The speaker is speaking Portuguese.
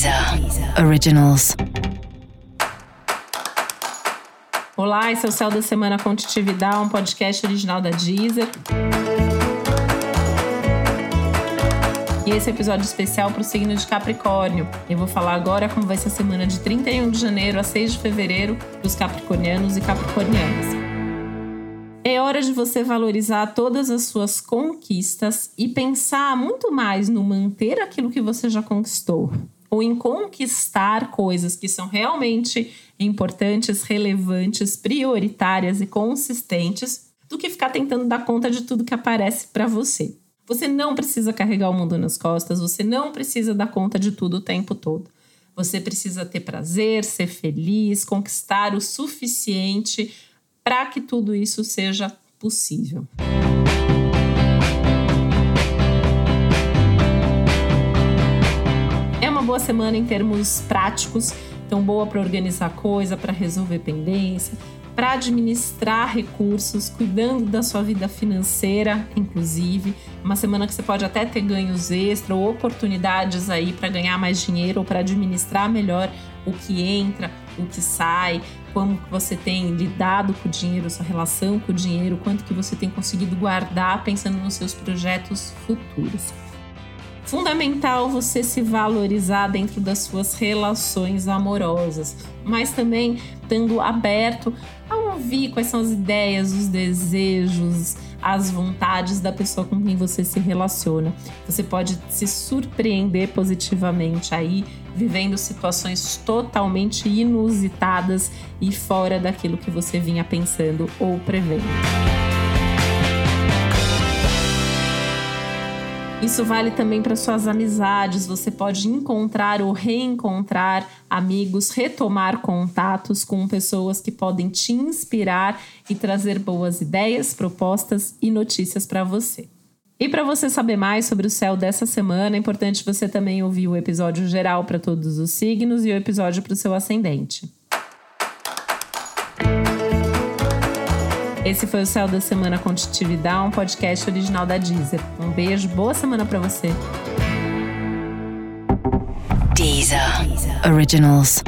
Deezer Originals. Olá, esse é o Céu da Semana Contitividade, um podcast original da Deezer. E esse é episódio especial para o signo de Capricórnio. Eu vou falar agora como vai ser a semana de 31 de janeiro a 6 de fevereiro para os capricornianos e capricornianas. É hora de você valorizar todas as suas conquistas e pensar muito mais no manter aquilo que você já conquistou ou em conquistar coisas que são realmente importantes, relevantes, prioritárias e consistentes do que ficar tentando dar conta de tudo que aparece para você. Você não precisa carregar o mundo nas costas, você não precisa dar conta de tudo o tempo todo. Você precisa ter prazer, ser feliz, conquistar o suficiente para que tudo isso seja possível. É uma boa semana em termos práticos, então boa para organizar coisa, para resolver pendência, para administrar recursos, cuidando da sua vida financeira, inclusive. Uma semana que você pode até ter ganhos extra ou oportunidades aí para ganhar mais dinheiro ou para administrar melhor o que entra, o que sai, como você tem lidado com o dinheiro, sua relação com o dinheiro, quanto que você tem conseguido guardar pensando nos seus projetos futuros. Fundamental você se valorizar dentro das suas relações amorosas, mas também estando aberto a ouvir quais são as ideias, os desejos, as vontades da pessoa com quem você se relaciona. Você pode se surpreender positivamente aí, vivendo situações totalmente inusitadas e fora daquilo que você vinha pensando ou prevendo. Isso vale também para suas amizades. Você pode encontrar ou reencontrar amigos, retomar contatos com pessoas que podem te inspirar e trazer boas ideias, propostas e notícias para você. E para você saber mais sobre o céu dessa semana, é importante você também ouvir o episódio geral para todos os signos e o episódio para o seu ascendente. Esse foi o Céu da Semana Contitividade, um podcast original da Deezer. Um beijo, boa semana para você. Deezer Originals.